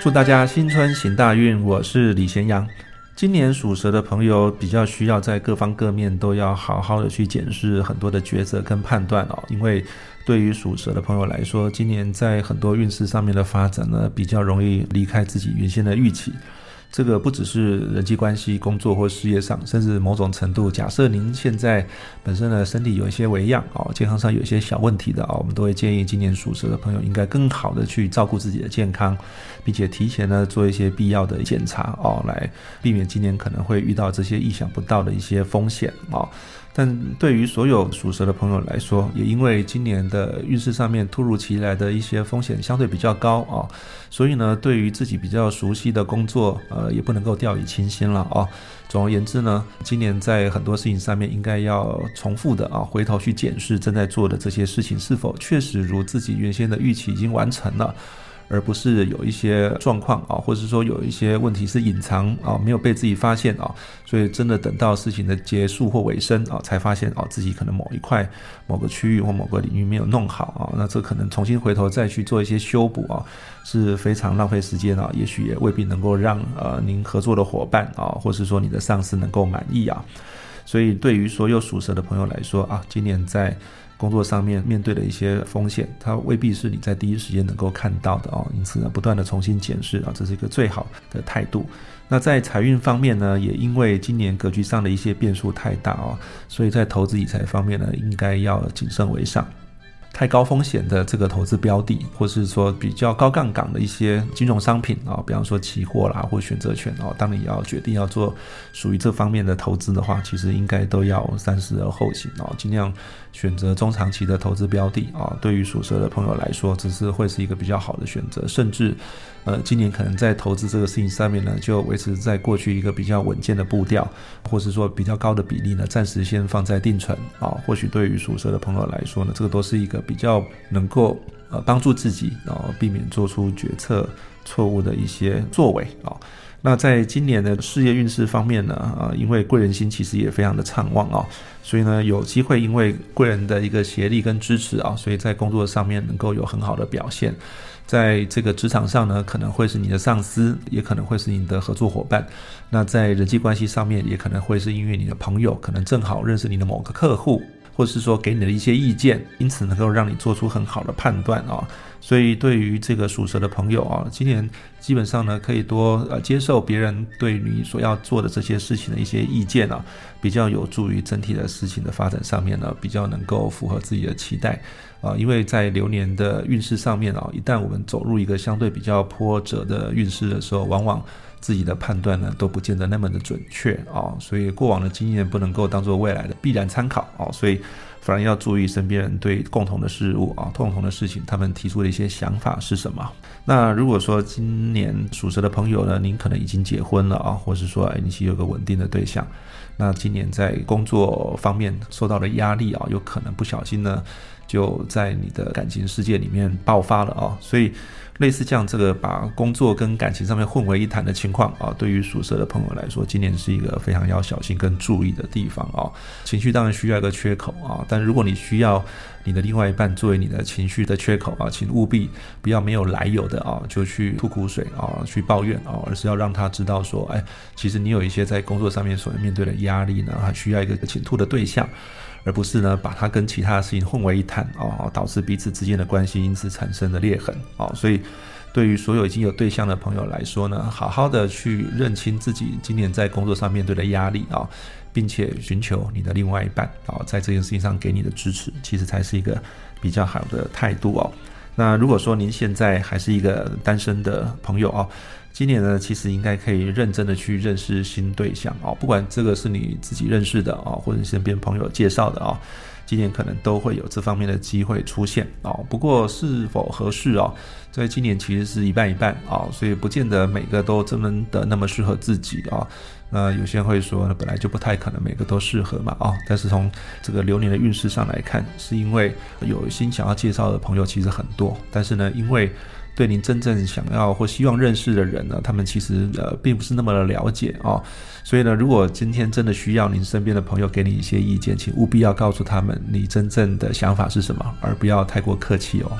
祝大家新春行大运！我是李贤阳。今年属蛇的朋友比较需要在各方各面都要好好的去检视很多的抉择跟判断哦，因为对于属蛇的朋友来说，今年在很多运势上面的发展呢，比较容易离开自己原先的预期。这个不只是人际关系、工作或事业上，甚至某种程度，假设您现在本身的身体有一些微恙哦，健康上有一些小问题的哦，我们都会建议今年属蛇的朋友应该更好的去照顾自己的健康，并且提前呢做一些必要的检查哦，来避免今年可能会遇到这些意想不到的一些风险哦。但对于所有属蛇的朋友来说，也因为今年的运势上面突如其来的一些风险相对比较高啊，所以呢，对于自己比较熟悉的工作，呃，也不能够掉以轻心了啊。总而言之呢，今年在很多事情上面，应该要重复的啊，回头去检视正在做的这些事情是否确实如自己原先的预期已经完成了。而不是有一些状况啊，或者是说有一些问题是隐藏啊，没有被自己发现啊，所以真的等到事情的结束或尾声啊，才发现啊自己可能某一块、某个区域或某个领域没有弄好啊，那这可能重新回头再去做一些修补啊，是非常浪费时间啊，也许也未必能够让呃您合作的伙伴啊，或是说你的上司能够满意啊，所以对于所有属蛇的朋友来说啊，今年在。工作上面面对的一些风险，它未必是你在第一时间能够看到的哦，因此呢，不断的重新检视啊，这是一个最好的态度。那在财运方面呢，也因为今年格局上的一些变数太大哦，所以在投资理财方面呢，应该要谨慎为上。太高风险的这个投资标的，或是说比较高杠杆的一些金融商品啊，比方说期货啦或选择权哦，当你要决定要做属于这方面的投资的话，其实应该都要三思而后行哦，尽量选择中长期的投资标的啊。对于属蛇的朋友来说，只是会是一个比较好的选择，甚至。呃，今年可能在投资这个事情上面呢，就维持在过去一个比较稳健的步调，或是说比较高的比例呢，暂时先放在定存啊。或许对于属蛇的朋友来说呢，这个都是一个比较能够呃帮助自己，然后避免做出决策错误的一些作为啊。那在今年的事业运势方面呢，啊，因为贵人心其实也非常的畅旺啊，所以呢有机会因为贵人的一个协力跟支持啊，所以在工作上面能够有很好的表现。在这个职场上呢，可能会是你的上司，也可能会是你的合作伙伴。那在人际关系上面，也可能会是因为你的朋友，可能正好认识你的某个客户，或者是说给你的一些意见，因此能够让你做出很好的判断啊。所以对于这个属蛇的朋友啊，今年基本上呢，可以多呃接受别人对你所要做的这些事情的一些意见啊，比较有助于整体的事情的发展上面呢，比较能够符合自己的期待。啊，因为在流年的运势上面啊，一旦我们走入一个相对比较波折的运势的时候，往往自己的判断呢都不见得那么的准确啊，所以过往的经验不能够当做未来的必然参考啊，所以反而要注意身边人对共同的事物啊、共同的事情，他们提出的一些想法是什么。那如果说今年属蛇的朋友呢，您可能已经结婚了啊，或是说哎，你是有个稳定的对象，那今年在工作方面受到的压力啊，有可能不小心呢。就在你的感情世界里面爆发了啊，所以类似这样这个把工作跟感情上面混为一谈的情况啊，对于属蛇的朋友来说，今年是一个非常要小心跟注意的地方啊。情绪当然需要一个缺口啊，但如果你需要你的另外一半作为你的情绪的缺口啊，请务必不要没有来由的啊就去吐苦水啊，去抱怨啊，而是要让他知道说，哎，其实你有一些在工作上面所面对的压力呢，还需要一个倾吐的对象。而不是呢，把它跟其他的事情混为一谈哦，导致彼此之间的关系因此产生的裂痕哦。所以，对于所有已经有对象的朋友来说呢，好好的去认清自己今年在工作上面对的压力啊，并且寻求你的另外一半啊，在这件事情上给你的支持，其实才是一个比较好的态度哦。那如果说您现在还是一个单身的朋友哦。今年呢，其实应该可以认真的去认识新对象哦，不管这个是你自己认识的啊，或者身边朋友介绍的啊，今年可能都会有这方面的机会出现哦。不过是否合适哦，在今年其实是一半一半啊，所以不见得每个都这么的那么适合自己啊。那有些人会说，本来就不太可能每个都适合嘛啊。但是从这个流年的运势上来看，是因为有心想要介绍的朋友其实很多，但是呢，因为对您真正想要或希望认识的人呢，他们其实呃并不是那么的了解啊，所以呢，如果今天真的需要您身边的朋友给你一些意见，请务必要告诉他们你真正的想法是什么，而不要太过客气哦。